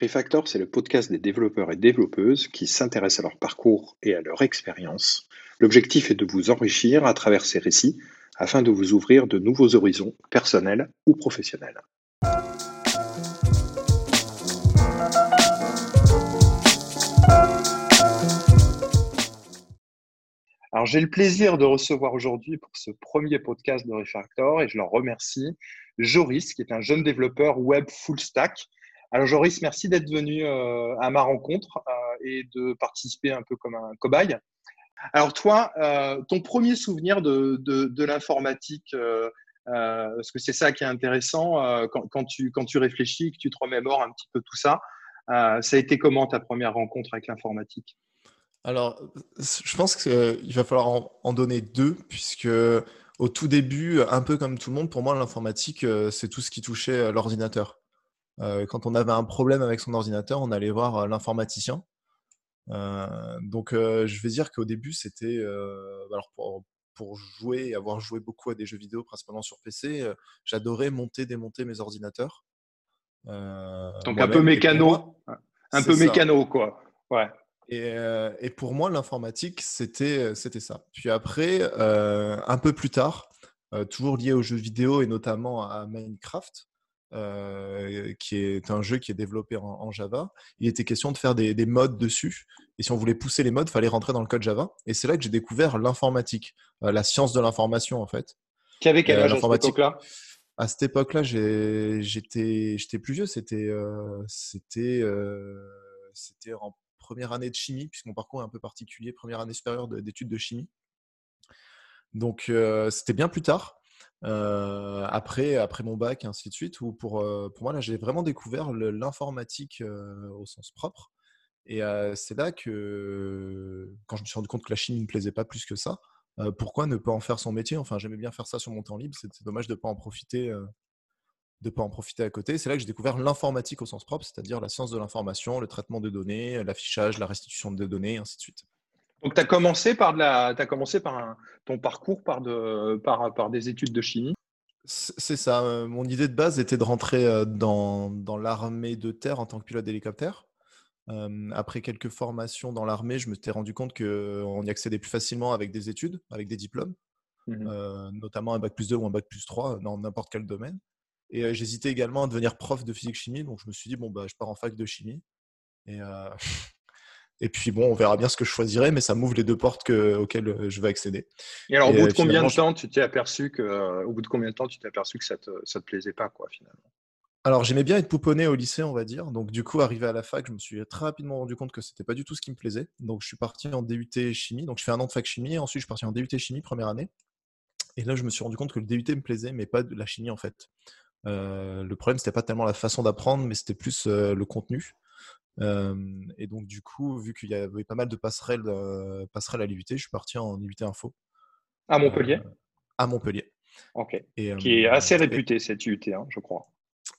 Refactor, c'est le podcast des développeurs et développeuses qui s'intéressent à leur parcours et à leur expérience. L'objectif est de vous enrichir à travers ces récits afin de vous ouvrir de nouveaux horizons personnels ou professionnels. Alors j'ai le plaisir de recevoir aujourd'hui pour ce premier podcast de Refactor et je leur remercie Joris qui est un jeune développeur web full stack alors Joris, merci d'être venu euh, à ma rencontre euh, et de participer un peu comme un cobaye. Alors toi, euh, ton premier souvenir de, l'informatique, parce que c'est ça qui est intéressant quand, tu, quand tu réfléchis, que tu te remémores un petit peu tout ça, ça a été comment ta première rencontre avec l'informatique? Alors, je pense qu'il va falloir en, donner deux, puisque au tout début, un peu comme tout le monde, pour moi, l'informatique, c'est tout ce qui touchait l'ordinateur. Euh, quand on avait un problème avec son ordinateur, on allait voir euh, l'informaticien. Euh, donc, je vais dire qu'au début, c'était alors pour, pour jouer et avoir joué beaucoup à des jeux vidéo, principalement sur PC, j'adorais monter, démonter mes ordinateurs. Donc un peu mécano, un peu mécano quoi. Ouais. Et, et, pour moi, l'informatique, c'était c'était ça. Puis après, un peu plus tard, toujours lié aux jeux vidéo et notamment à Minecraft, euh, qui est un jeu qui est développé en, Java. Il était question de faire des, des, modes dessus. Et si on voulait pousser les modes, il fallait rentrer dans le code Java. Et c'est là que j'ai découvert l'informatique, euh, la science de l'information en fait. Qui avait quel euh, âge à cette époque-là? À cette époque-là, j'étais plus vieux. C'était c'était c'était en première année de chimie, puisque mon parcours est un peu particulier, première année supérieure d'études de chimie. Donc c'était bien plus tard. Euh, après, après mon bac, ainsi de suite, où pour, euh, pour moi, là, j'ai vraiment découvert l'informatique euh, au sens propre. Et c'est là que, quand je me suis rendu compte que la chimie ne me plaisait pas plus que ça, pourquoi ne pas en faire son métier? Enfin, j'aimais bien faire ça sur mon temps libre, c'est dommage de ne pas en profiter. de pas en profiter à côté. C'est là que j'ai découvert l'informatique au sens propre, c'est-à-dire la science de l'information, le traitement de données, l'affichage, la restitution de données, ainsi de suite. Donc, tu as commencé par, de la, as commencé par ton parcours par, de, par, par des études de chimie? C'est ça. Euh, mon idée de base était de rentrer euh, dans, dans l'armée de terre en tant que pilote d'hélicoptère. Euh, après quelques formations dans l'armée, je me suis rendu compte qu'on y accédait plus facilement avec des études, avec des diplômes, mmh notamment un bac plus 2 ou un bac plus 3 dans n'importe quel domaine. Et j'hésitais également à devenir prof de physique-chimie, donc je me suis dit, bon, bah, je pars en fac de chimie. Et, Et puis bon, on verra bien ce que je choisirai, mais ça m'ouvre les deux portes auxquelles euh, je vais accéder. Et alors, au bout de combien de temps tu t'es aperçu que, euh, au bout de combien de temps tu t'es aperçu que ça te, te plaisait pas, quoi, finalement? Alors, j'aimais bien être pouponné au lycée, on va dire. Donc, du coup, arrivé à la fac, je me suis très rapidement rendu compte que c'était pas du tout ce qui me plaisait. Donc, je suis parti en DUT chimie. Donc, je fais un an de fac chimie. Ensuite, je suis parti en DUT chimie première année. Et là, je me suis rendu compte que le DUT me plaisait, mais pas de la chimie en fait. Euh, le problème, c'était pas tellement la façon d'apprendre, mais c'était plus le contenu et donc, du coup, vu qu'il y avait pas mal de passerelles, passerelles à l'IUT, je suis parti en IUT Info. À Montpellier? À Montpellier. Ok. Et, qui est assez réputé, cette IUT, hein, je crois.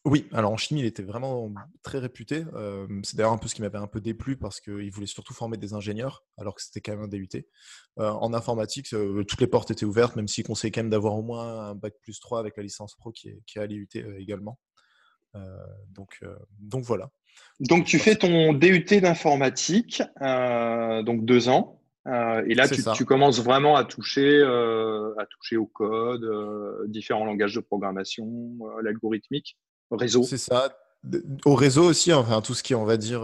Oui, alors en chimie, il était vraiment très réputé. c'est d'ailleurs un peu ce qui m'avait un peu déplu parce qu'il voulait surtout former des ingénieurs, alors que c'était quand même un DUT. en informatique, toutes les portes étaient ouvertes, même s'il conseillait quand même d'avoir au moins un bac plus 3 avec la licence pro qui est, qui est à l'IUT également. Donc, donc voilà. Donc, tu fais ton DUT d'informatique, euh, donc deux ans. Euh, et là, tu, commences vraiment à toucher, euh, à toucher au code, différents langages de programmation, l'algorithmique, réseau. C'est ça. Au réseau aussi, enfin tout ce qui est, on va dire,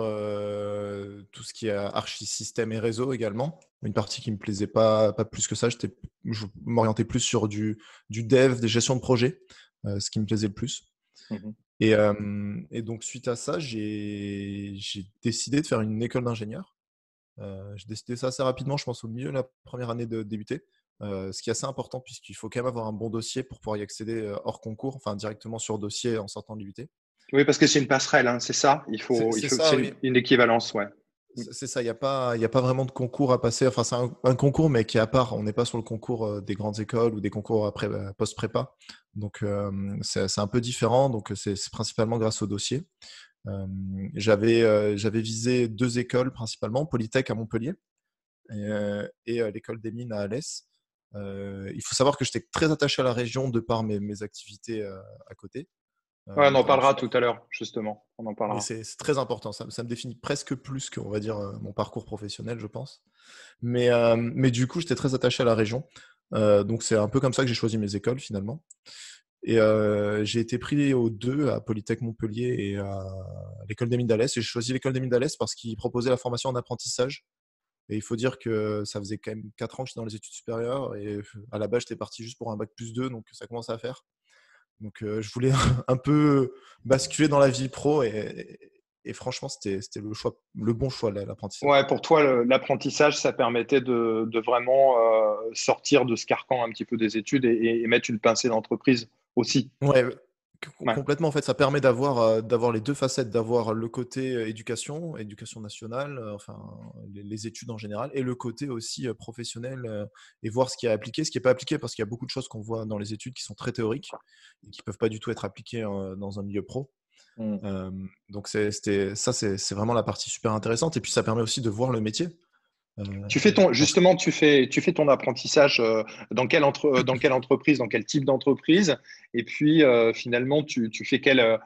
tout ce qui est archi-système et réseau également. Une partie qui me plaisait pas, pas plus que ça. Je m'orientais plus sur du, du dev, des gestions de projet, ce qui me plaisait le plus. Mmh et, donc, suite à ça, j'ai décidé de faire une école d'ingénieur. j'ai décidé ça assez rapidement, je pense au milieu de la première année de débuter. ce qui est assez important puisqu'il faut quand même avoir un bon dossier pour pouvoir y accéder hors concours, enfin directement sur dossier en sortant de l'IUT. Oui, parce que c'est une passerelle, hein, c'est ça? Il faut, il faut une équivalence, ouais. C'est ça, il n'y a, pas, vraiment de concours à passer. Enfin, c'est un, concours, mais qui est à part. On n'est pas sur le concours euh, des grandes écoles ou des concours après euh, post-prépa. Donc, euh, c'est un peu différent. Donc, c'est principalement grâce au dossier. J'avais visé deux écoles principalement, Polytech à Montpellier et, l'école des mines à Alès. il faut savoir que j'étais très attaché à la région de par mes activités à côté. Ouais, on en parlera tout à l'heure, justement. On en parlera. C'est très important. Ça, ça, me définit presque plus que, on va dire, mon parcours professionnel, je pense. Mais, mais du coup, j'étais très attaché à la région. donc, c'est un peu comme ça que j'ai choisi mes écoles, finalement. Et j'ai été pris aux deux, à Polytech Montpellier et à l'école des Mines d'Alès. Et j'ai choisi l'école des Mines d'Alès parce qu'ils proposaient la formation en apprentissage. Et il faut dire que ça faisait quand même 4 ans que j'étais dans les études supérieures. Et à la base, j'étais parti juste pour un bac plus 2, donc ça commence à faire. Donc je voulais un peu basculer dans la vie pro et, et franchement, c'était le, choix, le bon choix, l'apprentissage. Ouais, pour toi, l'apprentissage, ça permettait de, de vraiment sortir de ce carcan un petit peu des études et, et mettre une pincée d'entreprise aussi. Ouais, complètement. En fait, ça permet d'avoir euh, d'avoir les deux facettes, d'avoir le côté euh, éducation, éducation nationale, euh, enfin les, études en général, et le côté aussi professionnel et voir ce qui est appliqué, ce qui n'est pas appliqué, parce qu'il y a beaucoup de choses qu'on voit dans les études qui sont très théoriques et qui peuvent pas du tout être appliquées dans un milieu pro. Mmh. donc c'était ça, c'est vraiment la partie super intéressante. Et puis ça permet aussi de voir le métier. Euh, tu fais ton, justement, tu fais, tu fais ton apprentissage euh, dans, quelle entre, euh, dans quelle entreprise, dans quel type d'entreprise Et puis, finalement, tu, tu fais quel,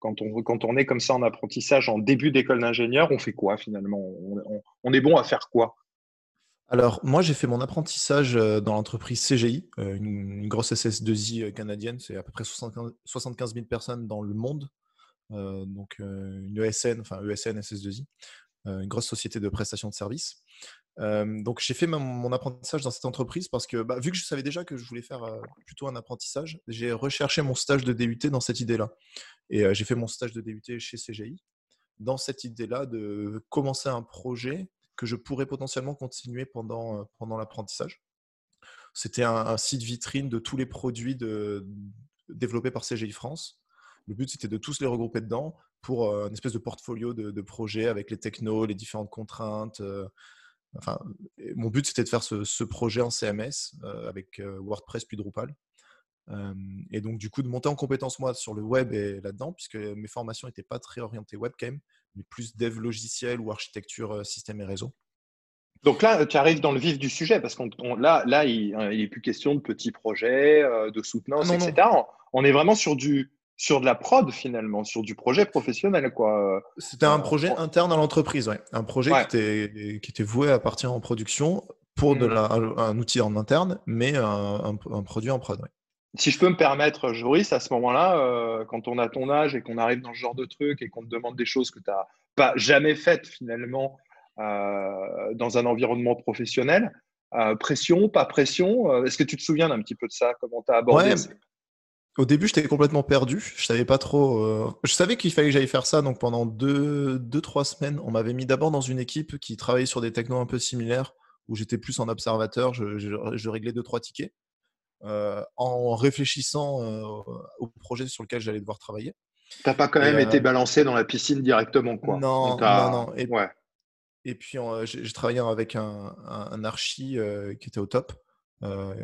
quand, on, quand on est comme ça en apprentissage en début d'école d'ingénieur, on fait quoi finalement? On, on, est bon à faire quoi? Alors, moi, j'ai fait mon apprentissage dans l'entreprise CGI, une, grosse SS2I canadienne. C'est à peu près 75 000 personnes dans le monde. donc, une ESN, enfin ESN, SS2I, une grosse société de prestation de services donc j'ai fait mon, apprentissage dans cette entreprise parce que bah, vu que je savais déjà que je voulais faire plutôt un apprentissage, j'ai recherché mon stage de DUT dans cette idée-là. Et j'ai fait mon stage de DUT chez CGI dans cette idée-là de commencer un projet que je pourrais potentiellement continuer pendant, pendant l'apprentissage. C'était un, site vitrine de tous les produits développés par CGI France. Le but, c'était de tous les regrouper dedans pour une espèce de portfolio de projets avec les technos, les différentes contraintes, Enfin, mon but, c'était de faire ce, projet en CMS euh, avec euh, WordPress puis Drupal. et donc, du coup, de monter en compétence, moi, sur le web et là-dedans, puisque mes formations n'étaient pas très orientées web quand même, mais plus dev logiciel ou architecture euh, système et réseau. Donc là, tu arrives dans le vif du sujet, parce qu'on là, là, il n'est plus question de petits projets, de soutenance, etc. On est vraiment sur du, sur de la prod finalement, sur du projet professionnel. quoi. C'était un euh, projet interne à l'entreprise, ouais. un projet qui, était, qui, était, voué à partir en production pour de mmh. la, un, outil en interne, mais un, un, produit en prod. Si je peux me permettre, Joris, à ce moment-là, euh, quand on a ton âge et qu'on arrive dans ce genre de truc et qu'on te demande des choses que tu n'as pas jamais faites finalement euh, dans un environnement professionnel, pression, pas pression, est-ce que tu te souviens d'un petit peu de ça Comment tu as abordé au début, j'étais complètement perdu. Je savais pas trop. Euh, je savais qu'il fallait que j'aille faire ça. Donc pendant deux, deux trois semaines, on m'avait mis d'abord dans une équipe qui travaillait sur des technos un peu similaires, où j'étais plus en observateur. Je, je, réglais deux trois tickets euh, en réfléchissant euh, au projet sur lequel j'allais devoir travailler. T'as pas quand même été balancé dans la piscine directement, quoi. Non, non, non. Et, ouais. et puis j'ai travaillé avec un, un, un archi qui était au top. Euh,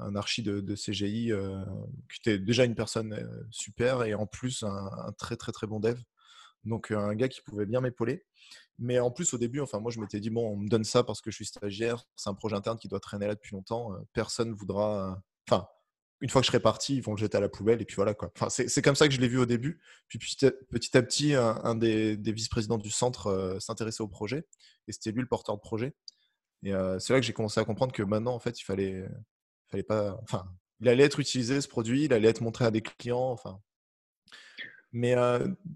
un archi de, CGI euh, qui était déjà une personne euh, super et en plus un, très très très bon dev. Donc un gars qui pouvait bien m'épauler. Mais en plus, au début, enfin, moi, je m'étais dit, bon, on me donne ça parce que je suis stagiaire, c'est un projet interne qui doit traîner là depuis longtemps, personne voudra. Enfin, une fois que je serai parti, ils vont le jeter à la poubelle et puis voilà quoi. Enfin, c'est comme ça que je l'ai vu au début. Puis petit à petit, un, des, vice-présidents du centre s'intéressait au projet et c'était lui le porteur de projet. Et c'est là que j'ai commencé à comprendre que maintenant, en fait, il fallait, fallait pas. Enfin, il allait être utilisé ce produit, il allait être montré à des clients. Enfin. Mais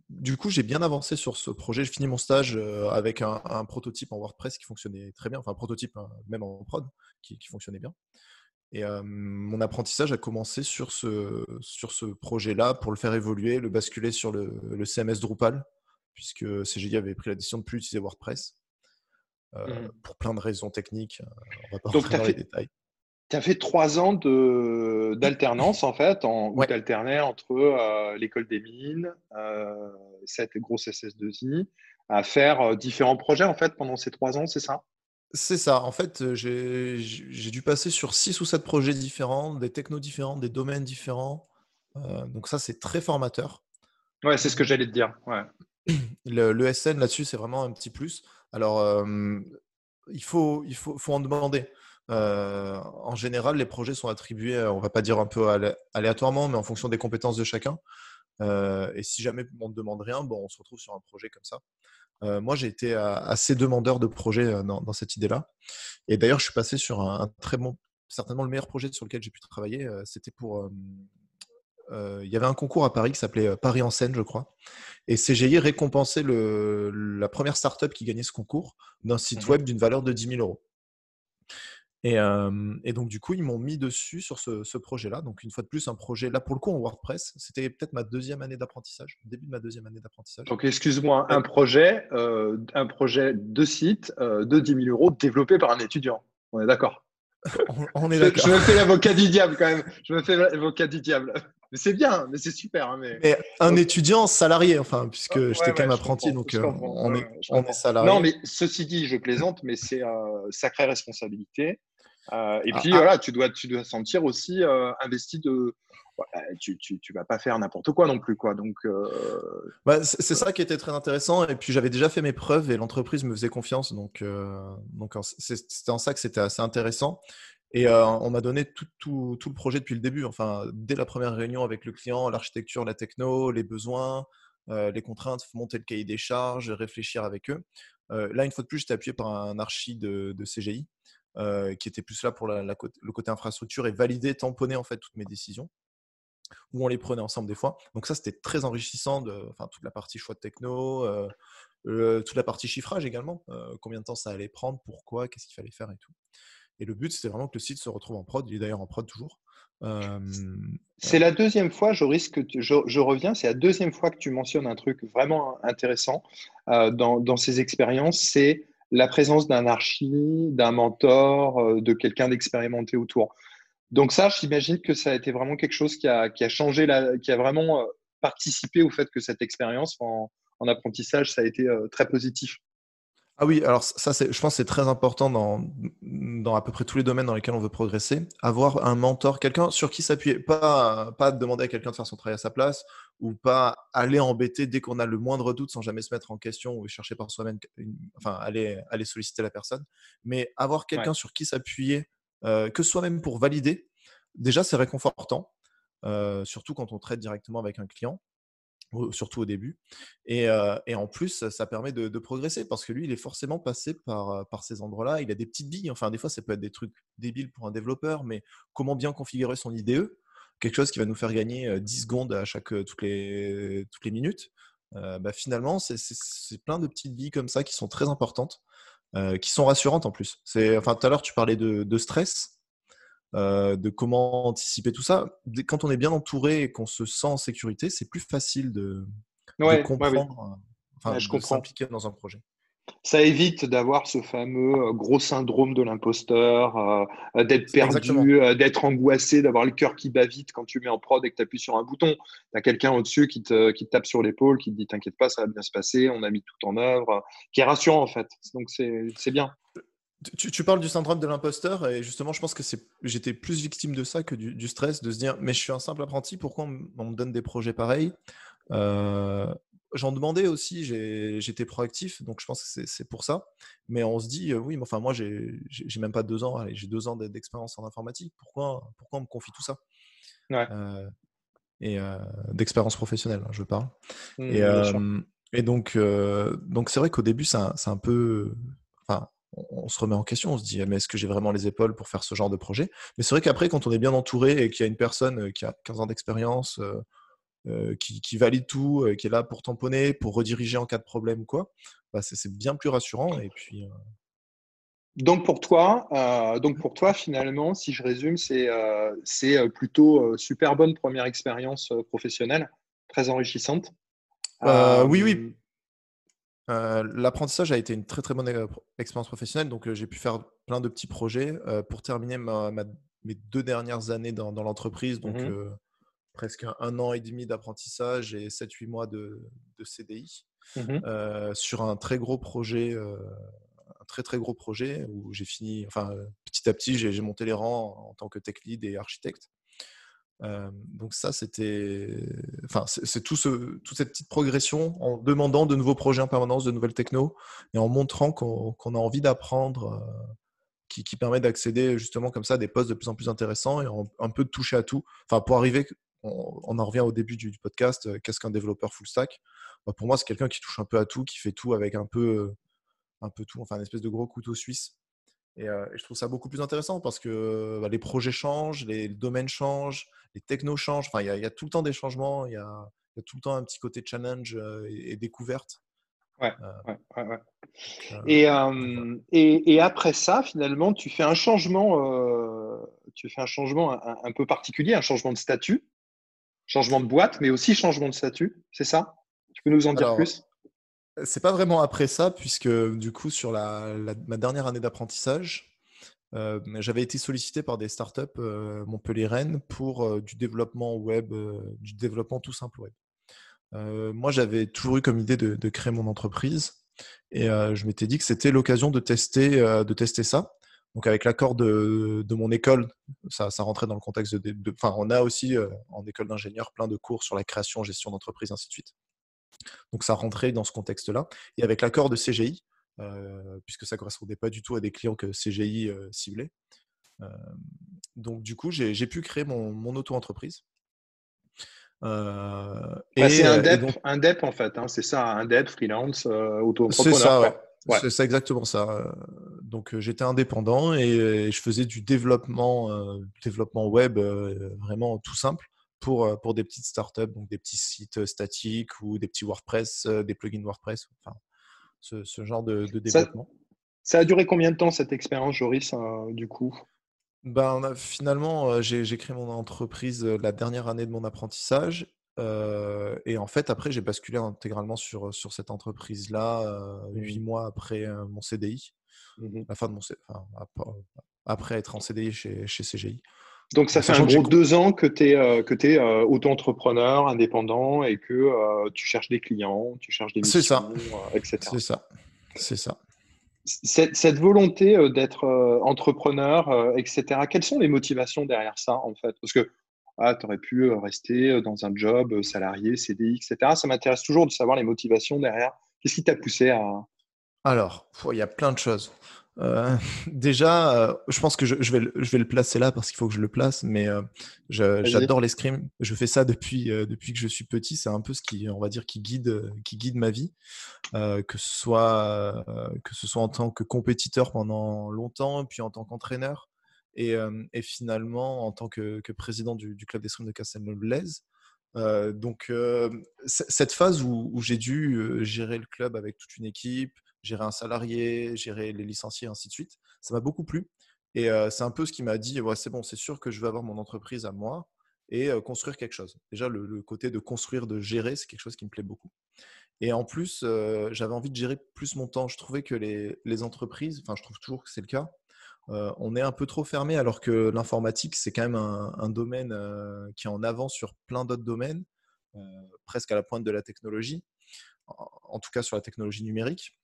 du coup, j'ai bien avancé sur ce projet. J'ai fini mon stage avec un, prototype en WordPress qui fonctionnait très bien, enfin un prototype hein, même en prod qui, fonctionnait bien. Et mon apprentissage a commencé sur ce, projet-là pour le faire évoluer, le basculer sur le, le CMS Drupal, puisque CGI avait pris la décision de ne plus utiliser WordPress. Euh, mmh. pour plein de raisons techniques. Euh, on va pas Donc, dans les détails. Tu as fait trois ans d'alternance, en fait, en, où tu alternais entre euh, l'école des mines, cette grosse SS2I, à faire différents projets, en fait, pendant ces trois ans, c'est ça? C'est ça. En fait, j'ai dû passer sur six ou sept projets différents, des technos différents, des domaines différents. donc ça, c'est très formateur. Ouais, c'est ce que j'allais te dire. Ouais. Le, SN là-dessus, c'est vraiment un petit plus. Alors, il, faut, en demander. en général, les projets sont attribués, on va pas dire un peu aléatoirement, mais en fonction des compétences de chacun. et si jamais on ne demande rien, bon, on se retrouve sur un projet comme ça. moi, j'ai été assez demandeur de projet dans, cette idée-là. Et d'ailleurs, je suis passé sur un, très bon, certainement le meilleur projet sur lequel j'ai pu travailler. C'était pour il y avait un concours à Paris qui s'appelait Paris en scène, je crois. Et CGI récompensait le, la première startup qui gagnait ce concours d'un site mmh web d'une valeur de 10 000 euros. Et, et, donc, du coup, ils m'ont mis dessus sur ce, projet-là. Donc, une fois de plus, un projet, là, pour le coup, en WordPress. C'était peut-être ma deuxième année d'apprentissage, début de ma deuxième année d'apprentissage. Donc, excuse-moi, un projet, euh, un projet de site euh, de 10 000 euros développé par un étudiant. On est d'accord? On, est d'accord. Je, me fais l'avocat du diable quand même. Je me fais l'avocat du diable. Mais c'est bien, mais c'est super. Hein, mais... un étudiant salarié, enfin, puisque j'étais quand même apprenti, donc euh, on, est, on est salarié. Non, mais ceci dit, je plaisante, mais c'est sacrée responsabilité. Euh, et ah, puis ah. voilà, tu dois, tu dois sentir aussi euh, investi de. tu, tu, tu, vas pas faire n'importe quoi non plus, quoi. Donc. Euh, bah, c'est ça qui était très intéressant. Et puis j'avais déjà fait mes preuves et l'entreprise me faisait confiance, donc donc c'était en ça que c'était assez intéressant. Et on m'a donné tout, tout, tout, le projet depuis le début. Enfin, dès la première réunion avec le client, l'architecture, la techno, les besoins, les contraintes, monter le cahier des charges, réfléchir avec eux. là, une fois de plus, j'étais appuyé par un archi de, de CGI euh, qui était plus là pour le côté infrastructure et valider, tamponner en fait toutes mes décisions où on les prenait ensemble des fois. Donc ça, c'était très enrichissant, de, enfin, toute la partie choix de techno, euh, toute la partie chiffrage également, euh, combien de temps ça allait prendre, pourquoi, qu'est-ce qu'il fallait faire et tout. Et le but, c'était vraiment que le site se retrouve en prod, il est d'ailleurs en prod toujours. c'est la deuxième fois, je risque, je, je reviens, c'est la deuxième fois que tu mentionnes un truc vraiment intéressant dans, dans, ces expériences, c'est la présence d'un archi, d'un mentor, euh, de quelqu'un d'expérimenté autour. Donc ça, j'imagine que ça a été vraiment quelque chose qui a, changé, qui a vraiment euh, participé au fait que cette expérience en, apprentissage, ça a été euh, très positif. Ah oui, alors ça, je pense que c'est très important dans, dans à peu près tous les domaines dans lesquels on veut progresser. Avoir un mentor, quelqu'un sur qui s'appuyer. Pas, pas demander à quelqu'un de faire son travail à sa place ou pas aller embêter dès qu'on a le moindre doute sans jamais se mettre en question ou chercher par soi-même, enfin, aller, aller solliciter la personne. Mais avoir quelqu'un sur qui s'appuyer, euh, que soi-même pour valider, déjà, c'est réconfortant. Euh, surtout quand on traite directement avec un client surtout au début. Et, en plus, ça permet de, progresser parce que lui, il est forcément passé par, ces endroits-là. Il a des petites billes. Enfin, des fois, ça peut être des trucs débiles pour un développeur, mais comment bien configurer son IDE Quelque chose qui va nous faire gagner 10 secondes à chaque, toutes, les, toutes minutes. bah, finalement, c'est plein de petites billes comme ça qui sont très importantes, qui sont rassurantes en plus. Enfin, tout à l'heure, tu parlais de stress. Euh, de comment anticiper tout ça. Quand on est bien entouré et qu'on se sent en sécurité, c'est plus facile de, comprendre, enfin, de s'impliquer dans un projet. Ça évite d'avoir ce fameux euh, gros syndrome de l'imposteur, euh, d'être perdu, d'être angoissé, d'avoir le cœur qui bat vite quand tu mets en prod et que tu appuies sur un bouton. Tu as quelqu'un au-dessus qui te, qui te, tape sur l'épaule, qui te dit T'inquiète pas, ça va bien se passer, on a mis tout en œuvre, qui est rassurant en fait. Donc c'est bien. Tu, parles du syndrome de l'imposteur et justement, je pense que j'étais plus victime de ça que du, stress, de se dire mais je suis un simple apprenti, pourquoi on, me donne des projets pareils? Euh, J'en demandais aussi, j'étais proactif, donc je pense que c'est pour ça. Mais on se dit euh, oui, mais enfin moi j'ai même pas deux ans, j'ai deux ans d'expérience en informatique, pourquoi, pourquoi on me confie tout ça? Euh, Et d'expérience professionnelle, hein, je parle. Mmh, et, et, donc donc c'est vrai qu'au début c'est un, peu on se remet en question, on se dit mais est-ce que j'ai vraiment les épaules pour faire ce genre de projet? Mais c'est vrai qu'après, quand on est bien entouré et qu'il y a une personne euh, qui a 15 ans d'expérience, euh, euh, qui, valide tout, qui est là pour tamponner, pour rediriger en cas de problème ou quoi, bah, c'est bien plus rassurant. Et puis, donc pour toi, donc pour toi finalement, si je résume, c'est c'est plutôt super bonne première expérience professionnelle, très enrichissante. oui, oui, L'apprentissage a été une très très bonne expérience professionnelle, donc j'ai pu faire plein de petits projets pour terminer mes deux dernières années dans, l'entreprise, donc mmh presque un, an et demi d'apprentissage et 7-8 mois de, CDI mmh sur un très gros projet, un très très gros projet où j'ai fini, enfin petit à petit j'ai monté les rangs en tant que tech lead et architecte donc ça, c'était, enfin, c'est tout ce, toute cette petite progression en demandant de nouveaux projets en permanence, de nouvelles techno, et en montrant qu'on a envie d'apprendre, qui, permet d'accéder justement comme ça à des postes de plus en plus intéressants et un peu de toucher à tout. Enfin, pour arriver, on, en revient au début du, podcast. Qu'est-ce qu'un développeur full stack? Bah, Pour moi, c'est quelqu'un qui touche un peu à tout, qui fait tout avec un peu, un peu tout, enfin, une espèce de gros couteau suisse. Et, je trouve ça beaucoup plus intéressant parce que bah, les projets changent, les domaines changent, les technos changent. Enfin, il y, a tout le temps des changements, il y a, tout le temps un petit côté challenge et, découverte. Ouais, ouais, ouais, et, et, et, après ça, finalement, tu fais un changement, tu fais un changement un, peu particulier, un changement de statut, changement de boîte, mais aussi changement de statut, c'est ça? Tu peux nous en dire plus? C'est pas vraiment après ça, puisque du coup, sur ma dernière année d'apprentissage, euh, j'avais été sollicité par des startups euh, Montpellier-Rennes pour euh, du développement web, du développement tout simple web. moi, j'avais toujours eu comme idée de, créer mon entreprise et je m'étais dit que c'était l'occasion de tester, de tester ça. Donc, avec l'accord de, mon école, ça, ça, rentrait dans le contexte de. Enfin, on a aussi en école d'ingénieur plein de cours sur la création, gestion d'entreprise, ainsi de suite. Donc ça rentrait dans ce contexte-là. Et avec l'accord de CGI, euh, puisque ça ne correspondait pas du tout à des clients que CGI euh, ciblait. Euh, donc du coup, j'ai pu créer mon, auto-entreprise. Bah, c'est un DEP, un DEP en fait, hein, c'est ça, un DEP, freelance, auto-entrepreneur. C'est ça, C'est ça, exactement ça. Donc j'étais indépendant et, je faisais du développement, développement web vraiment tout simple pour, euh, pour des petites startups, donc des petits sites euh, statiques ou des petits WordPress, euh, des plugins WordPress, enfin, ce, ce genre de, développement. Ça, a duré combien de temps cette expérience, Joris, du coup? Ben, Finalement, j'ai créé mon entreprise la dernière année de mon apprentissage. et en fait, après, j'ai basculé intégralement sur, sur cette entreprise-là, huit mmh. mois après mon CDI. Mmh la fin de mon enfin, après être en CDI chez, chez CGI. Donc, ça fait un gros deux ans que tu es, euh, es euh, auto-entrepreneur, indépendant et que euh, tu cherches des clients, tu cherches des missions, ça. etc. C'est ça. C'est ça. Cette, cette volonté d'être entrepreneur, etc., quelles sont les motivations derrière ça, en fait? Parce que ah, tu aurais pu rester dans un job salarié, CDI, etc. Ça m'intéresse toujours de savoir les motivations derrière. Qu'est-ce qui t'a poussé à... Alors, il y a plein de choses. Euh, déjà, euh, je pense que je, vais, je vais le placer là parce qu'il faut que je le place, mais euh, j'adore l'escrime. Je fais ça depuis, depuis que je suis petit. C'est un peu ce qui, on va dire, qui guide, qui guide ma vie, que, ce soit, que ce soit en tant que compétiteur pendant longtemps, puis en tant qu'entraîneur, et, et, finalement en tant que, que président du, du club d'escrime de Castelnau-Blaise. donc, cette phase où, où j'ai dû gérer le club avec toute une équipe, gérer un salarié, gérer les licenciés, ainsi de suite. Ça m'a beaucoup plu. Et c'est un peu ce qui m'a dit, c'est bon, c'est sûr que je vais avoir mon entreprise à moi et construire quelque chose. Déjà, le, côté de construire, de gérer, c'est quelque chose qui me plaît beaucoup. Et en plus, j'avais envie de gérer plus mon temps. Je trouvais que les, entreprises, enfin, je trouve toujours que c'est le cas, on est un peu trop fermé alors que l'informatique, c'est quand même un, domaine qui est en avant sur plein d'autres domaines, presque à la pointe de la technologie, en tout cas sur la technologie numérique.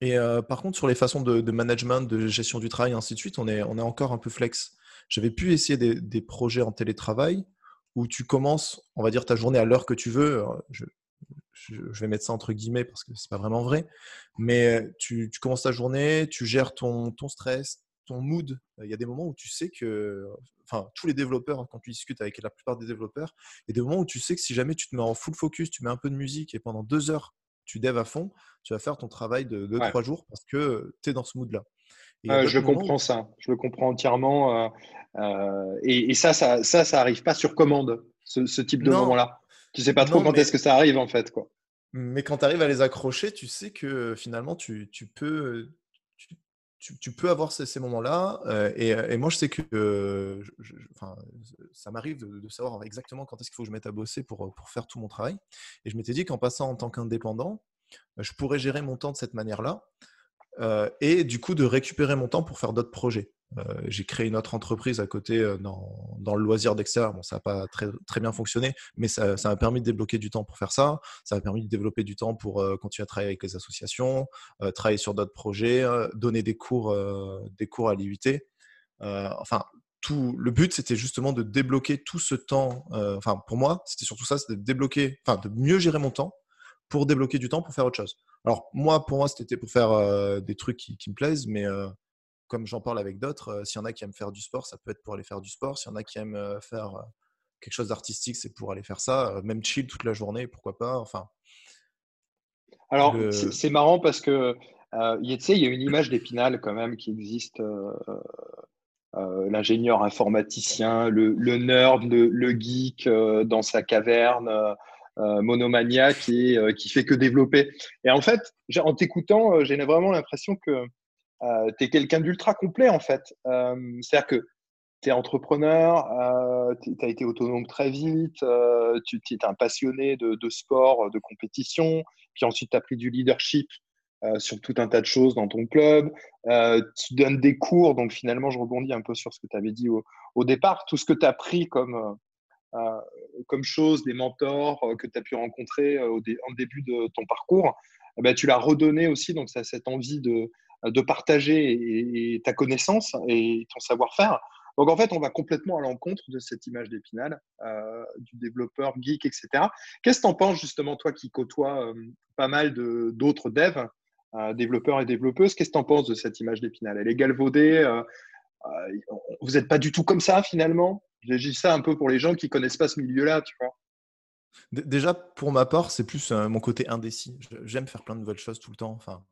Et par contre, sur les façons de, management, de gestion du travail, ainsi de suite, on est, on est encore un peu flex. J'avais pu essayer des, projets en télétravail où tu commences, on va dire, ta journée à l'heure que tu veux. Je, vais mettre ça entre guillemets parce que c'est pas vraiment vrai, mais tu, commences ta journée, tu gères ton, ton stress, ton mood. Il y a des moments où tu sais que, enfin, tous les développeurs, quand tu discutes avec la plupart des développeurs, il y a des moments où tu sais que si jamais tu te mets en full focus, tu mets un peu de musique et pendant deux heures, tu dev à fond, tu vas faire ton travail de 2-3 jours parce que tu es dans ce mood-là. je comprends ça, je le comprends entièrement. Euh, euh, et, ça, ça, ça, ça arrive pas sur commande, ce, type de moment-là. Tu sais pas trop quand est-ce que ça arrive en fait. Quoi. Mais quand tu arrives à les accrocher, tu sais que finalement, tu, tu peux, tu, peux avoir ces, moments-là. Euh, et, moi, je sais que ça m'arrive de, savoir exactement quand est-ce qu'il faut que je mette à bosser pour, faire tout mon travail. Et je m'étais dit qu'en passant en tant qu'indépendant, euh, je pourrais gérer mon temps de cette manière-là. Euh, et du coup, de récupérer mon temps pour faire d'autres projets. Euh, j'ai créé une autre entreprise à côté dans, dans, le loisir d'extérieur. Bon, ça n'a pas très, bien fonctionné, mais ça m'a permis de débloquer du temps pour faire ça. Ça m'a permis de développer du temps pour continuer à travailler avec les associations, travailler sur d'autres projets, donner des cours, des cours à l'IUT. enfin, tout, le but, c'était justement de débloquer tout ce temps. enfin, pour moi, c'était surtout ça, c'était de débloquer, enfin, de mieux gérer mon temps pour débloquer du temps pour faire autre chose. Alors, moi, pour moi, c'était pour faire euh, des trucs qui, me plaisent, mais euh, comme j'en parle avec d'autres, euh, s'il y en a qui aiment faire du sport, ça peut être pour aller faire du sport. S'il y en a qui aiment faire quelque chose d'artistique, c'est pour aller faire ça. Même chill toute la journée, pourquoi pas. Enfin. Alors, c'est marrant parce que euh, il y a une image d'Épinal quand même qui existe. l'ingénieur informaticien, le, nerd, le, geek dans sa caverne, monomaniaque et qui fait que développer. Et en fait, en t'écoutant, j'ai vraiment l'impression que euh, tu es quelqu'un d'ultra complet en fait. Euh, c'est-à-dire que tu es entrepreneur, euh, tu as été autonome très vite, tu es un passionné de, sport, de compétition, puis ensuite tu as pris du leadership sur tout un tas de choses dans ton club. tu donnes des cours, donc finalement, je rebondis un peu sur ce que tu avais dit au, départ. Tout ce que tu as pris comme, comme chose, des mentors que tu as pu rencontrer en début de ton parcours, eh ben, tu l'as redonné aussi. Donc, ça cette envie de, de partager ta connaissance et ton savoir-faire. Donc en fait, on va complètement à l'encontre de cette image d'Épinal, euh, du développeur geek, etc. Qu'est-ce que tu en penses justement, toi qui côtoies euh, pas mal d'autres devs, euh, développeurs et développeuses, qu'est-ce que tu en penses de cette image d'Épinal? Elle est galvaudée Vous n'êtes pas du tout comme ça finalement? Je dis ça un peu pour les gens qui connaissent pas ce milieu-là, tu vois. Déjà, pour ma part, c'est plus mon côté indécis. J'aime faire plein de nouvelles choses tout le temps. Enfin,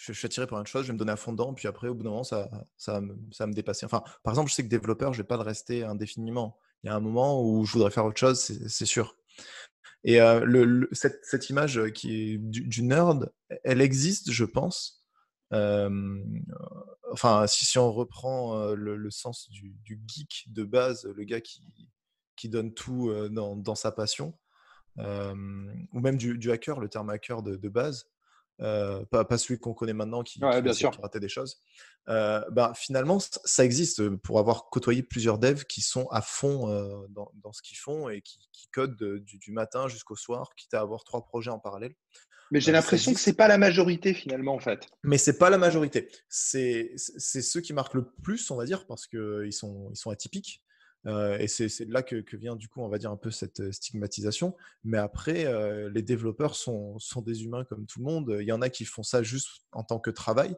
je, suis attiré par une chose, je vais me donner à fond dedans, puis après, au bout d'un moment, ça, ça, me, ça dépasser. Enfin, par exemple, je sais que développeur, je ne vais pas le rester indéfiniment. Il y a un moment où je voudrais faire autre chose, c'est sûr. Et euh, cette, image qui du, nerd, elle existe, je pense. Euh, enfin, si, on reprend euh, le, sens du, geek de base, le gars qui, donne tout dans, sa passion, ou même du, hacker, le terme hacker de base, euh, pas, pas, celui qu'on connaît maintenant qui, ouais, bien sûr. des choses. Euh, bah, finalement, ça existe pour avoir côtoyé plusieurs devs qui sont à fond euh, dans, dans, ce qu'ils font et qui, qui codent du, du, matin jusqu'au soir, quitte à avoir trois projets en parallèle. Mais j'ai l'impression que c'est pas la majorité finalement en fait. Mais c'est pas la majorité. C'est ceux qui marquent le plus, on va dire, parce qu'ils sont, ils sont atypiques. Et c'est là que, vient du coup, on va dire un peu cette stigmatisation. Mais après, les développeurs sont, des humains comme tout le monde. Il y en a qui font ça juste en tant que travail,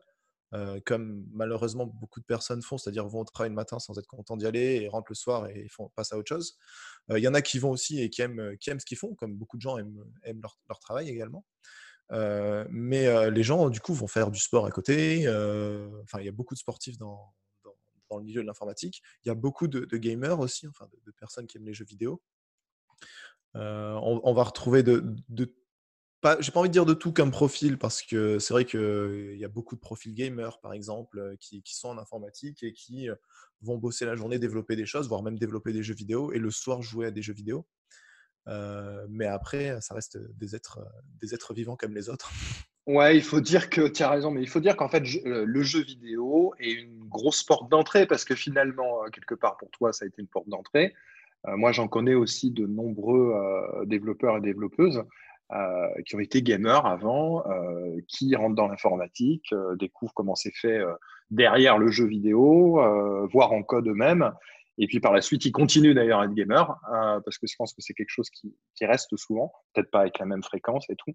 comme malheureusement beaucoup de personnes font, c'est-à-dire vont au travail le matin sans être contents d'y aller et rentrent le soir et passent à autre chose. il y en a qui vont aussi et qui aiment, ce qu'ils font, comme beaucoup de gens aiment, aiment leur, leur, travail également. mais les gens, du coup, vont faire du sport à côté. Enfin, il y a beaucoup de sportifs dans, dans le milieu de l'informatique. Il y a beaucoup de, gamers aussi, enfin de, personnes qui aiment les jeux vidéo. Euh, on, va retrouver de, pas, j'ai pas envie de dire de tout comme profil parce que c'est vrai qu'il y a beaucoup de profils gamers par exemple euh, qui, sont en informatique et qui euh, vont bosser la journée, développer des choses, voire même développer des jeux vidéo et le soir jouer à des jeux vidéo. mais après, ça reste des êtres, des êtres vivants comme les autres. Ouais, il faut dire que tu raison, mais il faut dire qu'en fait, euh, le jeu vidéo est une grosse porte d'entrée parce que finalement, euh, quelque part pour toi, ça a été une porte d'entrée. Euh, moi, j'en connais aussi de nombreux développeurs et développeuses qui ont été gamers avant, qui rentrent dans l'informatique, découvrent comment c'est fait derrière le jeu vidéo, voire en code eux-mêmes. Et puis par la suite, ils continuent d'ailleurs à être gamer, euh, parce que je pense que c'est quelque chose qui, qui reste souvent, peut-être pas avec la même fréquence et tout.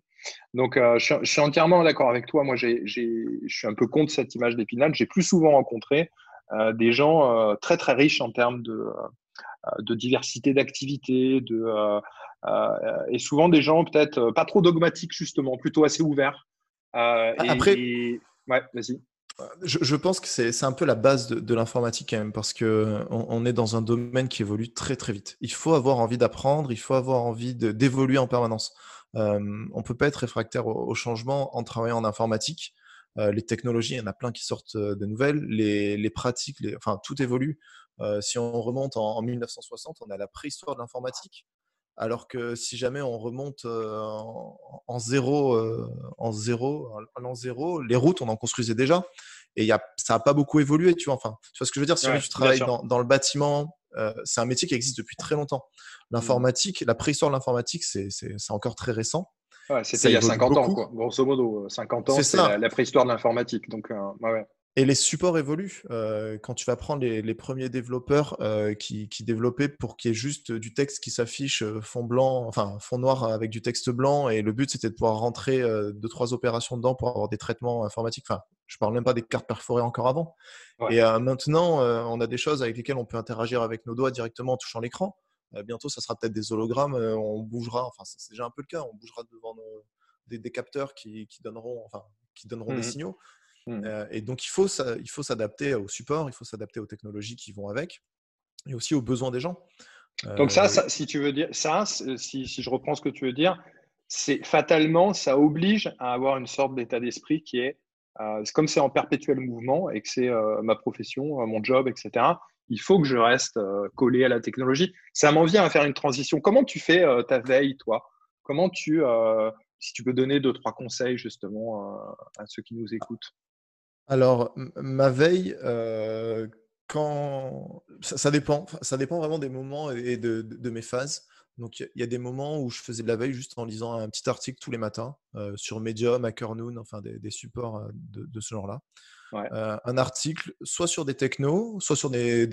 Donc euh, je, je, suis entièrement d'accord avec toi. Moi, j'ai, je suis un peu contre cette image d'épinal. J'ai plus souvent rencontré euh, des gens très très riches en termes de, de diversité d'activités, de, et souvent des gens peut-être pas trop dogmatiques justement, plutôt assez ouverts. Après, ouais, vas-y. Je, pense que c'est un peu la base de, l'informatique quand même, parce qu'on on est dans un domaine qui évolue très très vite. Il faut avoir envie d'apprendre, il faut avoir envie d'évoluer en permanence. Euh, on peut pas être réfractaire au, changement en travaillant en informatique. Euh, les technologies, il y en a plein qui sortent euh, de nouvelles. Les, pratiques, enfin tout évolue. si on remonte en, en, 1960, on a la préhistoire de l'informatique. Alors que si jamais on remonte en, zéro, en zéro, en l'an zéro, les routes, on en construisait déjà. Et y a, ça n'a pas beaucoup évolué, tu vois. Enfin, tu vois ce que je veux dire? Si tu travailles dans, le bâtiment, c'est un métier qui existe depuis très longtemps. Mmh. L'informatique, la préhistoire de l'informatique, c'est encore très récent. C'était il y a 50 ans, quoi. grosso modo. 50 ans, c'est la, la, préhistoire de l'informatique. Donc, ouais. Et les supports évoluent. Euh, quand tu vas prendre les, premiers développeurs euh, qui, développaient pour qu'il y ait juste du texte qui s'affiche euh, fond blanc, enfin fond noir avec du texte blanc, et le but c'était de pouvoir rentrer deux trois opérations dedans pour avoir des traitements informatiques. Enfin, je parle même pas des cartes perforées encore avant. Et maintenant, on a des choses avec lesquelles on peut interagir avec nos doigts directement en touchant l'écran. bientôt, ça sera peut-être des hologrammes. on bougera, enfin, c'est déjà un peu le cas. On bougera devant des, capteurs qui, donneront, enfin, qui donneront des mmh signaux. Mmh. et donc, il faut, il faut s'adapter au support, il faut s'adapter aux technologies qui vont avec et aussi aux besoins des gens. Donc ça, si tu veux dire ça, si, si, je reprends ce que tu veux dire, c'est fatalement, ça oblige à avoir une sorte d'état d'esprit qui est, euh, comme c'est en perpétuel mouvement et que c'est euh, ma profession, euh, mon job, etc. Il faut que je reste collé à la technologie. Ça m'en vient à faire une transition. Comment tu fais ta veille, toi? Comment tu, si tu peux donner deux trois conseils justement à ceux qui nous écoutent? Alors ma veille quand ça, dépend, ça dépend vraiment des moments et de, mes phases. Donc il y, a des moments où je faisais de la veille juste en lisant un petit article tous les matins euh, sur Medium, HackerNoon, enfin des, supports euh, de, ce genre-là. Euh, un article soit sur des technos, soit sur des,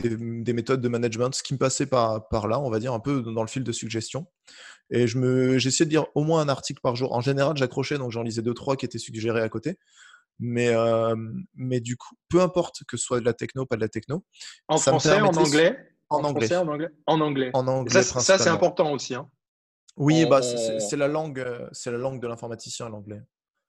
méthodes de management, ce qui me passait par, par là, on va dire, un peu dans le fil de suggestion. Et je j'essayais de lire au moins un article par jour. En général, j'accrochais, donc j'en lisais deux, trois qui étaient suggérés à côté. Mais, mais du coup, peu importe que ce soit de la techno, pas de la techno. En français, en anglais? En, anglais. Français, en anglais? En anglais. En anglais ça, c'est important aussi. Hein. Oui, bah, c'est la langue, c'est la langue de l'informaticien, l'anglais.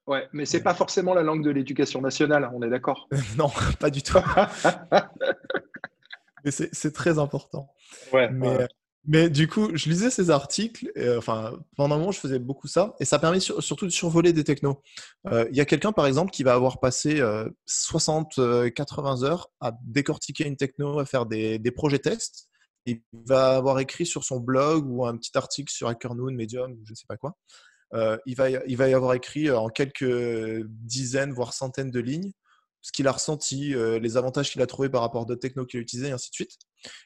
Ouais, mais c'est n'est pas forcément la langue de l'éducation nationale, on est d'accord Non, pas du tout. mais c'est très important. Ouais, mais, mais du coup, je lisais ces articles. enfin, pendant un moment, je faisais beaucoup ça. Et ça permet surtout de survoler des technos. Euh, il y a quelqu'un, par exemple, qui va avoir passé 60, euh, 80 euh, heures à décortiquer une techno, à faire des, projets tests. Il va avoir écrit sur son blog ou un petit article sur HackerNoon, Medium, je ne sais pas quoi. il va y avoir écrit en quelques dizaines, voire centaines de lignes, ce qu'il a ressenti, les avantages qu'il a trouvés par rapport à d'autres technos qu'il a utilisés, et ainsi de suite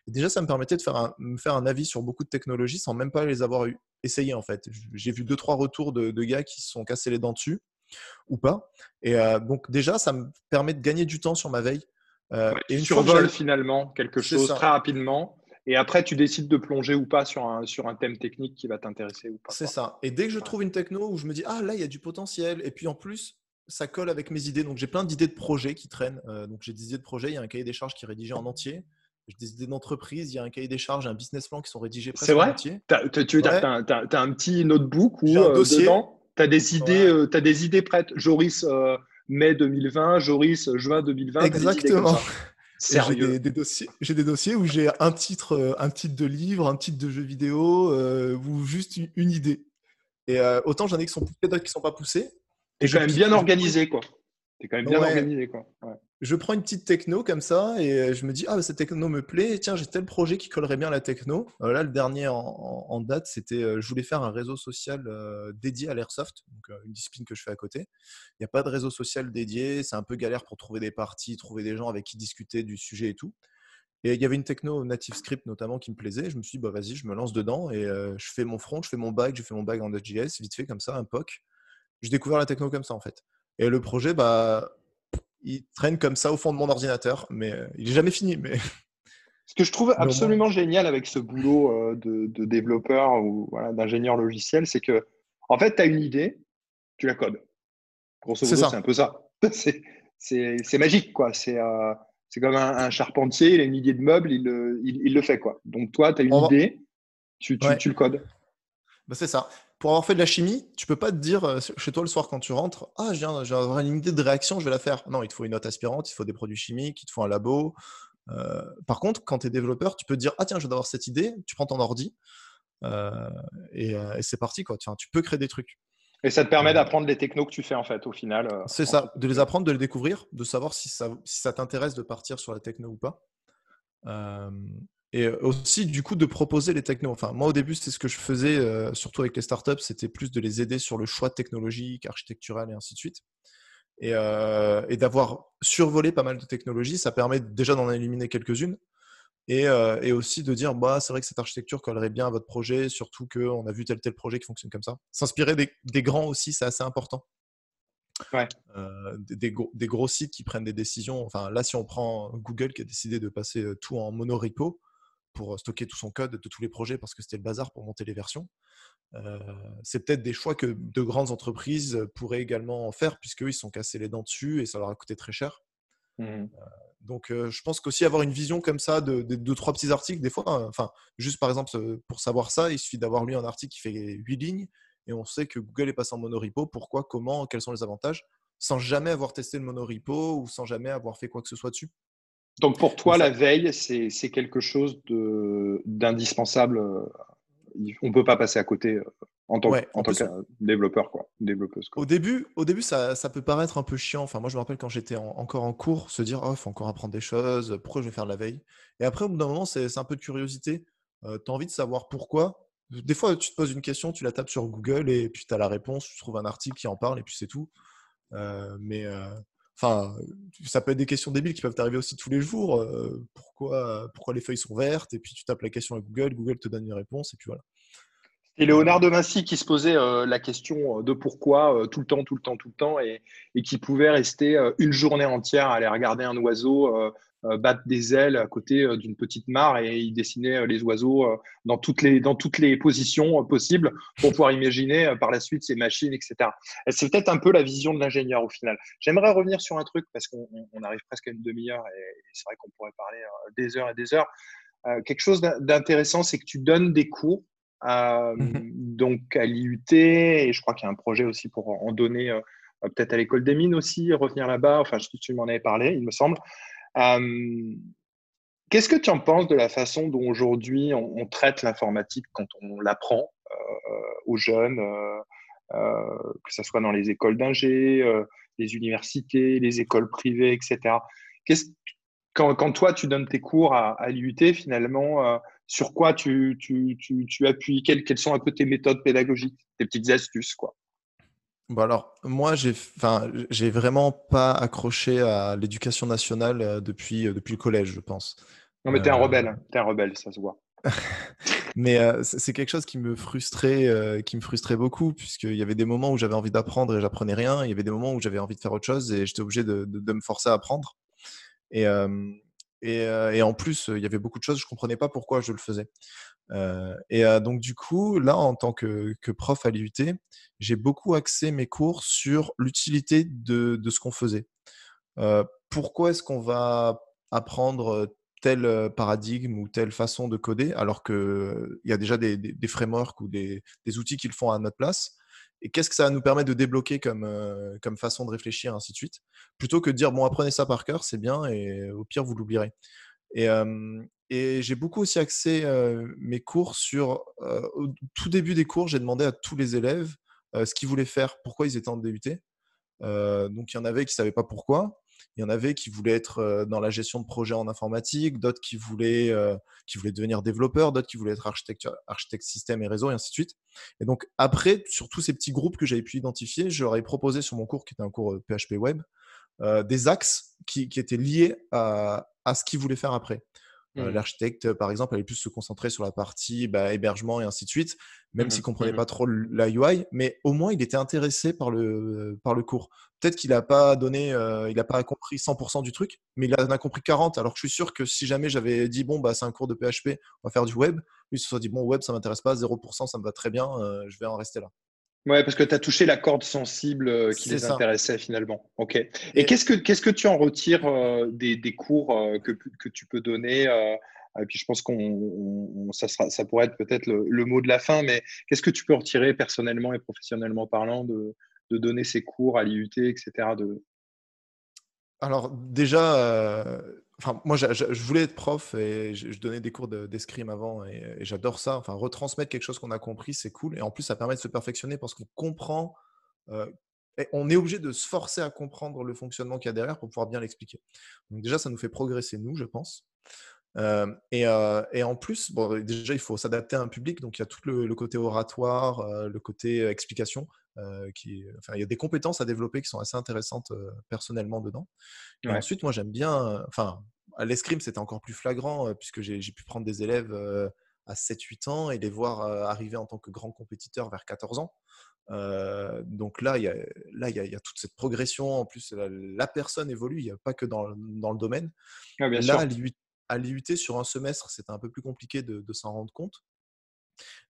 déjà, ça me permettait de faire un, me faire un avis sur beaucoup de technologies sans même pas les avoir essayées en fait. J'ai vu deux trois retours de, gars qui se sont cassés les dents dessus ou pas. Et euh, donc déjà, ça me permet de gagner du temps sur ma veille. Euh, et une finalement quelque chose très rapidement. Et après, tu décides de plonger ou pas sur un, sur un thème technique qui va t'intéresser ou pas. C'est ça. Et dès que je trouve une techno où je me dis, ah là, il y a du potentiel, et puis en plus, ça colle avec mes idées. Donc j'ai plein d'idées de projets qui traînent. Euh, donc j'ai des idées de projets, il y a un cahier des charges qui est rédigé en entier des idées d'entreprise, il y a un cahier des charges, un business plan qui sont rédigés presque C'est vrai Tu as, un petit notebook où euh, dedans, tu as, des idées, euh, des idées prêtes. Joris euh, mai 2020, Joris juin 2020. Exactement. J'ai des, dossiers, j'ai des dossiers où j'ai un titre, un titre de livre, un titre de jeu vidéo ou juste une, idée. Et autant j'en ai qui sont poussés, d'autres qui sont pas poussés. Et quand même bien organisé, quoi. Es quand même bien organisé, quoi. Ouais. Je prends une petite techno comme ça et euh, je me dis ah cette techno me plaît. Tiens j'ai tel projet qui collerait bien à la techno. Euh, là le dernier en, date c'était euh, je voulais faire un réseau social dédié à l'airsoft donc une discipline que je fais à côté. Il n'y a pas de réseau social dédié. C'est un peu galère pour trouver des parties trouver des gens avec qui discuter du sujet et tout. Et il y avait une techno native script notamment qui me plaisait. Je me suis dit bah vas-y je me lance dedans et je fais mon front je fais mon back je fais mon back en Node.js vite fait comme ça un POC. J'ai découvert la techno comme ça en fait et le projet bah il traîne comme ça au fond de mon ordinateur, mais euh, il n'est jamais fini. Mais... Ce que je trouve absolument génial avec ce boulot euh, de, développeur ou d'ingénieur logiciel, c'est que, en fait, tu as une idée, tu la codes. Grosso modo, c'est un peu ça. C'est magique, quoi. C'est euh, comme un, charpentier, il a une idée de meuble, il, il, le fait, quoi. Donc, toi, tu as une idée, tu, tu, le codes. Bah, c'est ça pour avoir fait de la chimie, tu peux pas te dire euh, chez toi le soir quand tu rentres, ah, j'ai avoir une idée de réaction, je vais la faire. Non, il te faut une note aspirante, il faut des produits chimiques, il te faut un labo. Euh, par contre, quand tu es développeur, tu peux te dire, ah tiens, je vais avoir cette idée, tu prends ton ordi euh, et, c'est parti. Quoi. tu peux créer des trucs. Et ça te permet d'apprendre les technos que tu fais en fait au final. c'est ça, de les apprendre, de les découvrir, de savoir si ça, si ça t'intéresse de partir sur la techno ou pas. Et aussi, du coup, de proposer les technos. Enfin, moi, au début, c'était ce que je faisais, surtout avec les startups, c'était plus de les aider sur le choix technologique, architectural et ainsi de suite. Et, et d'avoir survolé pas mal de technologies, ça permet déjà d'en éliminer quelques-unes. Et, et, aussi de dire, bah, c'est vrai que cette architecture collerait bien à votre projet, surtout qu'on a vu tel tel projet qui fonctionne comme ça. S'inspirer des, des, grands aussi, c'est assez important. Ouais. des, gros, des, gros, sites qui prennent des décisions. Enfin, là, si on prend Google qui a décidé de passer tout en monorepo, pour stocker tout son code de tous les projets parce que c'était le bazar pour monter les versions. c'est peut-être des choix que de grandes entreprises pourraient également faire puisqu'ils sont cassés les dents dessus et ça leur a coûté très cher. Mmh Donc, je pense qu'aussi avoir une vision comme ça de, deux, trois petits articles, des fois, enfin, juste par exemple, pour savoir ça, il suffit d'avoir lu un article qui fait huit lignes et on sait que Google est passé en monorepo. Pourquoi, comment, quels sont les avantages, sans jamais avoir testé le monorepo ou sans jamais avoir fait quoi que ce soit dessus. Donc, pour toi, la veille, c'est quelque chose d'indispensable. On ne peut pas passer à côté en tant, que développeur, quoi, développeuse. Au début, au début ça, ça, peut paraître un peu chiant. Enfin, moi, je me rappelle quand j'étais encore en cours, se dire, oh, il faut encore apprendre des choses, pourquoi je vais faire de la veille? Et après, au bout d'un moment, c'est un peu de curiosité. Euh, tu as envie de savoir pourquoi. Des fois, tu te poses une question, tu la tapes sur Google et puis tu as la réponse, tu trouves un article qui en parle et puis c'est tout. Euh, mais euh, enfin, ça peut être des questions débiles qui peuvent t'arriver aussi tous les jours. pourquoi, pourquoi les feuilles sont vertes Et puis tu tapes la question à Google, Google te donne une réponse et puis voilà. Et Léonard de Vinci qui se posait euh, la question euh, de pourquoi euh, tout le temps, tout le temps, tout le temps, et, qui pouvait rester une journée entière à aller regarder un oiseau battre des ailes à côté d'une petite mare et il dessinait les oiseaux dans toutes les, dans toutes les positions possibles pour pouvoir imaginer par la suite ces machines, etc. C'est peut-être un peu la vision de l'ingénieur au final. J'aimerais revenir sur un truc parce qu'on arrive presque à une demi-heure et, c'est vrai qu'on pourrait parler des heures et des heures. quelque chose d'intéressant, c'est que tu donnes des cours Mmh donc à l'IUT, et je crois qu'il y a un projet aussi pour en donner euh, peut-être à l'école des mines aussi, revenir là-bas. Enfin, tu m'en avais parlé, il me semble. Qu'est-ce que tu en penses de la façon dont aujourd'hui on, traite l'informatique quand on l'apprend aux jeunes, que ce soit dans les écoles d'ingé, les universités, les écoles privées, etc. Quand, quand, toi, tu donnes tes cours à, à finalement, sur quoi tu, appuies? Quelles, quelles, sont un peu tes méthodes pédagogiques, tes petites astuces quoi? Bon alors, moi, j'ai, enfin, j'ai vraiment pas accroché à l'éducation nationale euh, depuis, euh, depuis le collège, je pense. Non, mais tu es un euh, rebelle, es un rebelle, ça se voit. mais c'est quelque chose qui me frustrait, qui me frustrait beaucoup, puisqu'il y avait des moments où j'avais envie d'apprendre et j'apprenais rien. Il y avait des moments où j'avais envie de faire autre chose et j'étais obligé de, de, me forcer à apprendre. Et, et, en plus, il y avait beaucoup de choses, je ne comprenais pas pourquoi je le faisais. et donc, du coup, là, en tant que, prof à l'IUT, j'ai beaucoup axé mes cours sur l'utilité de, ce qu'on faisait. pourquoi est-ce qu'on va apprendre tel paradigme ou telle façon de coder alors qu'il y a déjà des, frameworks ou des, des outils qui le font à notre place? Et qu'est-ce que ça va nous permettre de débloquer comme, euh, comme façon de réfléchir, ainsi de suite, plutôt que de dire, bon, apprenez ça par cœur, c'est bien, et au pire, vous l'oublierez. Et, et j'ai beaucoup aussi axé mes cours sur, au tout début des cours, j'ai demandé à tous les élèves ce qu'ils voulaient faire, pourquoi ils étaient en DUT. donc, il y en avait qui ne savaient pas pourquoi. Il y en avait qui voulaient être dans la gestion de projets en informatique, d'autres qui voulaient, qui voulaient devenir développeurs, d'autres qui voulaient être architecte, architecte système et réseau, et ainsi de suite. Et donc, après, sur tous ces petits groupes que j'avais pu identifier, je leur ai proposé sur mon cours, qui était un cours PHP Web, des axes qui, étaient liés à, à ce qu'ils voulaient faire après. Mmh. L'architecte, par exemple, allait plus se concentrer sur la partie bah, hébergement et ainsi de suite, même mmh s'il ne comprenait mmh pas trop la UI, mais au moins il était intéressé par le, par le cours. Peut-être qu'il n'a pas donné, il n'a pas compris 100% du truc, mais il en a compris 40. Alors je suis sûr que si jamais j'avais dit, bon, bah, c'est un cours de PHP, on va faire du web, lui se soit dit, bon, web, ça m'intéresse pas, 0%, ça me va très bien, je vais en rester là. Ouais, parce que tu as touché la corde sensible qui les intéressait finalement. Ok. Et, qu'est-ce que qu'est-ce que tu en retires des, des, cours que, que, tu peux donner et puis je pense qu'on ça, sera, ça pourrait être peut-être le, mot de la fin, mais qu'est-ce que tu peux retirer personnellement et professionnellement parlant de, de donner ces cours à l'IUT, etc. De... Alors déjà, enfin moi je, voulais être prof et je, donnais des cours d'escrime avant et, j'adore ça. Enfin retransmettre quelque chose qu'on a compris, c'est cool. Et en plus ça permet de se perfectionner parce qu'on comprend. on est obligé de se forcer à comprendre le fonctionnement qu'il y a derrière pour pouvoir bien l'expliquer. Donc déjà ça nous fait progresser nous, je pense. Et, et, en plus, déjà, il faut s'adapter à un public. Donc, il y a tout le, côté oratoire, le côté explication. Qui, enfin, il y a des compétences à développer qui sont assez intéressantes personnellement dedans. Et ensuite, moi, j'aime bien. Enfin, à l'escrime, c'était encore plus flagrant puisque j'ai pu prendre des élèves à 7-8 ans et les voir arriver en tant que grands compétiteurs vers 14 ans. donc là, il y, a, là il, y a, toute cette progression. En plus, la, personne évolue. Il n'y a pas que dans, dans le domaine. bien là, à l'IUT, sur un semestre, c'était un peu plus compliqué de, s'en rendre compte.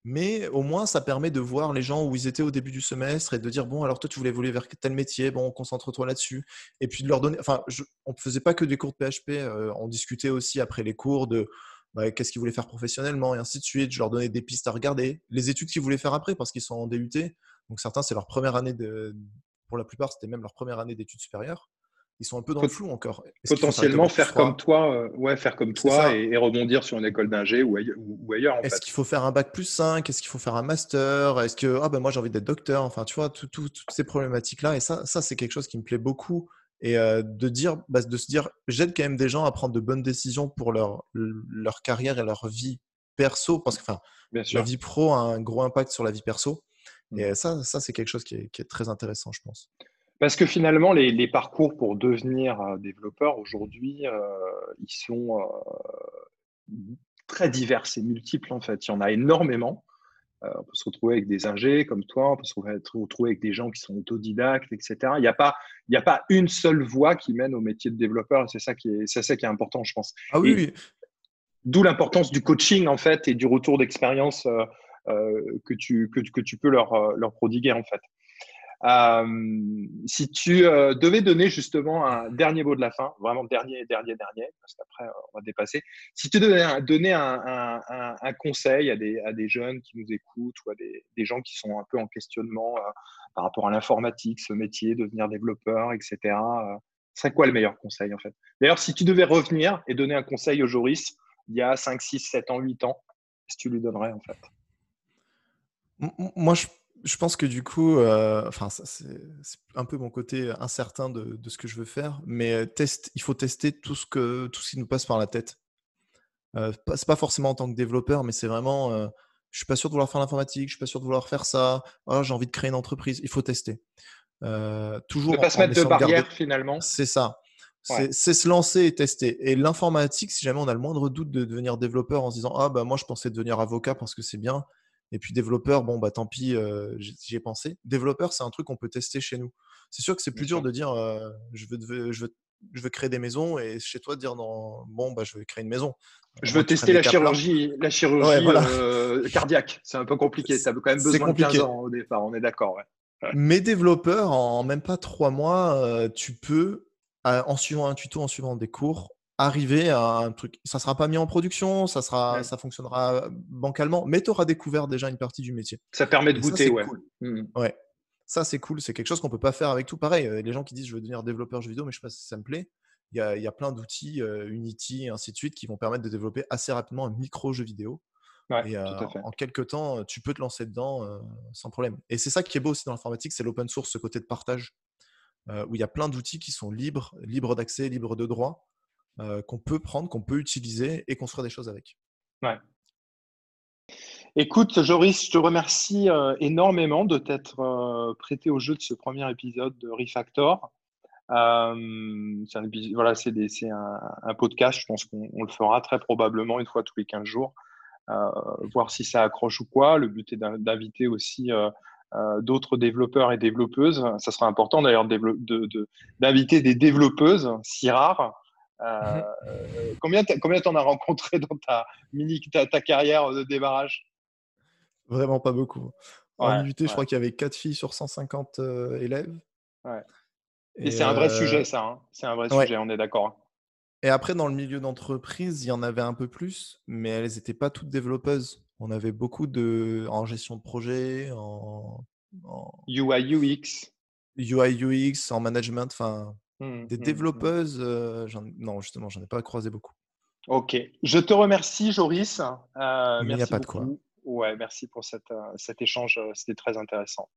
Mais au moins, ça permet de voir les gens où ils étaient au début du semestre et de dire bon, alors toi, tu voulais évoluer vers tel métier, bon, concentre-toi là-dessus. Et puis de leur donner. Enfin, on ne faisait pas que des cours de PHP, euh, on discutait aussi après les cours de bah, qu'est-ce qu'ils voulaient faire professionnellement et ainsi de suite. Je leur donnais des pistes à regarder, les études qu'ils voulaient faire après parce qu'ils sont en DUT. Donc certains, c'est leur première année de. Pour la plupart, c'était même leur première année d'études supérieures ils sont un peu dans le flou encore. Potentiellement faire comme toi, euh, ouais, faire comme toi et, rebondir sur une école d'ingé ou, ailleurs. Est-ce qu'il faut faire un bac plus 5 Est-ce qu'il faut faire un master? Est-ce que ah ben moi j'ai envie d'être docteur? Enfin, tu vois, toutes ces problématiques-là. Et ça, ça c'est quelque chose qui me plaît beaucoup. Et euh, de dire, bah, de se dire, j'aide quand même des gens à prendre de bonnes décisions pour leur, leur carrière et leur vie perso, parce que enfin, la vie pro a un gros impact sur la vie perso. Et mmh. ça, ça c'est quelque chose qui est très intéressant, je pense. Parce que finalement, les, parcours pour devenir euh, développeur aujourd'hui, euh, ils sont euh, très divers et multiples en fait. Il y en a énormément. on peut se retrouver avec des ingés comme toi, on peut se retrouver avec des gens qui sont autodidactes, etc. Il n'y a, pas, il a pas une seule voie qui mène au métier de développeur. C'est ça, qui est, ça qui est important, je pense. Ah oui, D'où l'importance du coaching en fait et du retour d'expérience que, tu, que, que, tu peux leur, leur prodiguer en fait. Euh, si tu euh, devais donner justement un dernier mot de la fin, vraiment dernier, dernier, dernier, parce qu'après euh, on va dépasser. Si tu devais donner un, conseil à des, à des, jeunes qui nous écoutent ou à des, des, gens qui sont un peu en questionnement par rapport à l'informatique, ce métier, devenir développeur, etc., ce serait quoi le meilleur conseil en fait? D'ailleurs, si tu devais revenir et donner un conseil au Joris il y a 5, 6, 7 ans, 8 ans, qu'est-ce que tu lui donnerais en fait? Moi, je je pense que du coup, euh, enfin, c'est un peu mon côté incertain de, ce que je veux faire, mais test, il faut tester tout ce, que, tout ce qui nous passe par la tête. Euh, c'est pas forcément en tant que développeur, mais c'est vraiment, euh, je suis pas sûr de vouloir faire l'informatique, je suis pas sûr de vouloir faire ça. Oh, j'ai envie de créer une entreprise. Il faut tester. Euh, toujours. Ne pas se mettre de barrière finalement. C'est ça. C'est se lancer et tester. Et l'informatique, si jamais on a le moindre doute de devenir développeur en se disant ah bah moi je pensais devenir avocat parce que c'est bien, et puis développeur, bon, bah tant pis, euh, j'y ai pensé. Développeur, c'est un truc qu'on peut tester chez nous. C'est sûr que c'est plus dur de dire euh, je, veux, je, veux, je veux créer des maisons et chez toi de dire non, bon, bah, je vais créer une maison. Je veux tester la chirurgie, la chirurgie euh, cardiaque. C'est un peu compliqué. Ça a quand même besoin de 15 ans au départ, on est d'accord. Mais développeur, en même pas trois mois, tu peux, en suivant un tuto, en suivant des cours, arriver à un truc. Ça sera pas mis en production, ça sera, ça fonctionnera bancalement, mais tu auras découvert déjà une partie du métier. Ça permet de goûter, ouais. Mmh. Ouais. Ça, c'est cool. C'est quelque chose qu'on peut pas faire avec tout. Pareil, euh, les gens qui disent je veux devenir développeur jeu vidéo, mais je sais pas si ça me plaît. Il y a, y a, plein d'outils, euh, Unity et ainsi de suite, qui vont permettre de développer assez rapidement un micro jeu vidéo. et euh, en quelques temps, tu peux te lancer dedans sans problème. Et c'est ça qui est beau aussi dans l'informatique, c'est l'open source, ce côté de partage, où il y a plein d'outils qui sont libres, libres d'accès, libres de droit, euh, qu'on peut prendre, qu'on peut utiliser et construire des choses avec. Ouais. Écoute, Joris, je te remercie euh, énormément de t'être euh, prêté au jeu de ce premier épisode de Refactor. c'est un, voilà, c'est un, podcast, je pense qu'on le fera très probablement une fois tous les 15 jours, voir si ça accroche ou quoi. Le but est d'inviter aussi d'autres développeurs et développeuses. Ça sera important d'ailleurs d'inviter des développeuses, si rares, euh, mhm. combien combien t'en as rencontré dans ta mini ta, carrière de débarrage Vraiment pas beaucoup. En UT, je crois qu'il y avait 4 filles sur 150 euh, élèves. Et, c'est un vrai sujet, ça. Hein. C'est un vrai sujet, on est d'accord. Et après, dans le milieu d'entreprise, il y en avait un peu plus, mais elles n'étaient pas toutes développeuses. On avait beaucoup de en gestion de projet, en, UI UX, UI UX, en management. Enfin, Mmh, Des mmh, mmh. développeuses, euh, non, justement, j'en ai pas croisé beaucoup. Ok. Je te remercie, Joris. Euh, Il n'y a pas de quoi. Ouais, merci pour cette, euh, cet échange. C'était très intéressant.